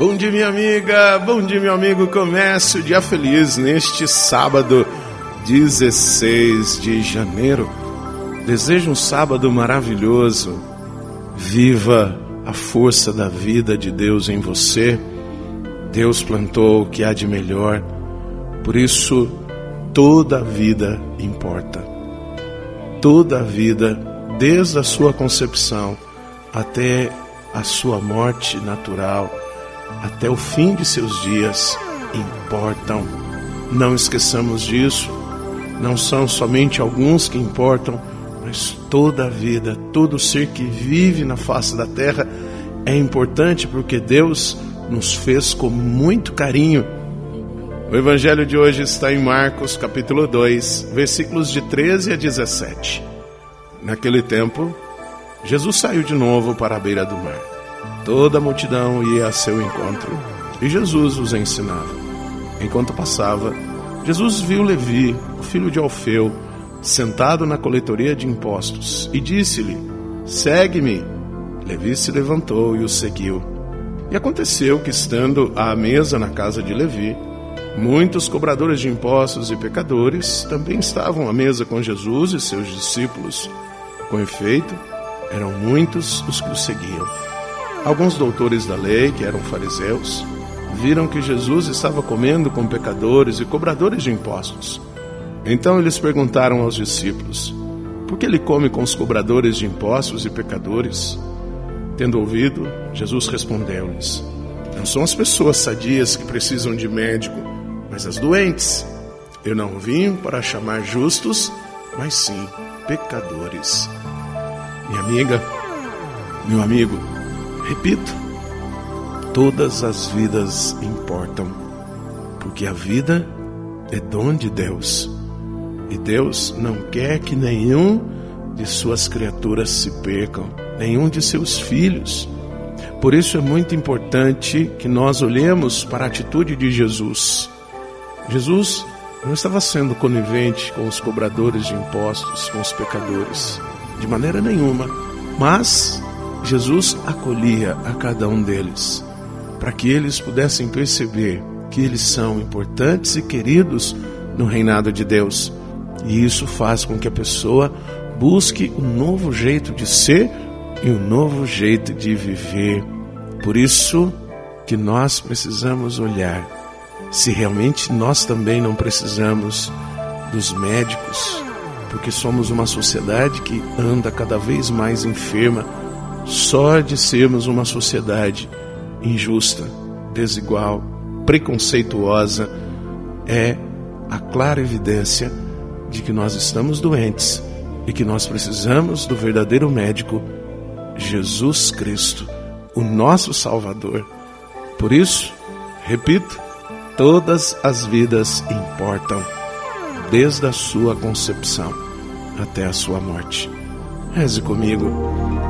Bom dia, minha amiga. Bom dia, meu amigo. Comece o dia feliz neste sábado, 16 de janeiro. Desejo um sábado maravilhoso. Viva a força da vida de Deus em você. Deus plantou o que há de melhor. Por isso, toda a vida importa. Toda a vida, desde a sua concepção até a sua morte natural até o fim de seus dias importam. Não esqueçamos disso. Não são somente alguns que importam, mas toda a vida, todo ser que vive na face da terra é importante porque Deus nos fez com muito carinho. O evangelho de hoje está em Marcos, capítulo 2, versículos de 13 a 17. Naquele tempo, Jesus saiu de novo para a beira do mar. Toda a multidão ia a seu encontro e Jesus os ensinava. Enquanto passava, Jesus viu Levi, o filho de Alfeu, sentado na coletoria de impostos e disse-lhe: Segue-me. Levi se levantou e o seguiu. E aconteceu que, estando à mesa na casa de Levi, muitos cobradores de impostos e pecadores também estavam à mesa com Jesus e seus discípulos. Com efeito, eram muitos os que o seguiam. Alguns doutores da lei, que eram fariseus, viram que Jesus estava comendo com pecadores e cobradores de impostos. Então eles perguntaram aos discípulos: Por que ele come com os cobradores de impostos e pecadores? Tendo ouvido, Jesus respondeu-lhes: Não são as pessoas sadias que precisam de médico, mas as doentes. Eu não vim para chamar justos, mas sim pecadores. Minha amiga, meu amigo, Repito, todas as vidas importam, porque a vida é dom de Deus. E Deus não quer que nenhum de suas criaturas se percam, nenhum de seus filhos. Por isso é muito importante que nós olhemos para a atitude de Jesus. Jesus não estava sendo conivente com os cobradores de impostos, com os pecadores, de maneira nenhuma, mas Jesus acolhia a cada um deles, para que eles pudessem perceber que eles são importantes e queridos no reinado de Deus. E isso faz com que a pessoa busque um novo jeito de ser e um novo jeito de viver. Por isso que nós precisamos olhar se realmente nós também não precisamos dos médicos, porque somos uma sociedade que anda cada vez mais enferma só de sermos uma sociedade injusta, desigual, preconceituosa, é a clara evidência de que nós estamos doentes e que nós precisamos do verdadeiro médico, Jesus Cristo, o nosso Salvador. Por isso, repito, todas as vidas importam, desde a sua concepção até a sua morte. Reze comigo.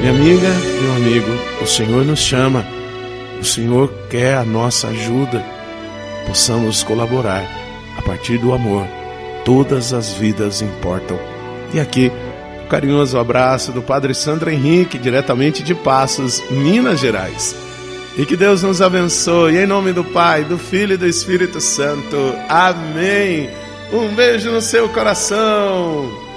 Minha amiga, meu amigo, o Senhor nos chama, o Senhor quer a nossa ajuda, possamos colaborar a partir do amor. Todas as vidas importam. E aqui, um carinhoso abraço do Padre Sandro Henrique, diretamente de Passos, Minas Gerais. E que Deus nos abençoe, em nome do Pai, do Filho e do Espírito Santo. Amém. Um beijo no seu coração.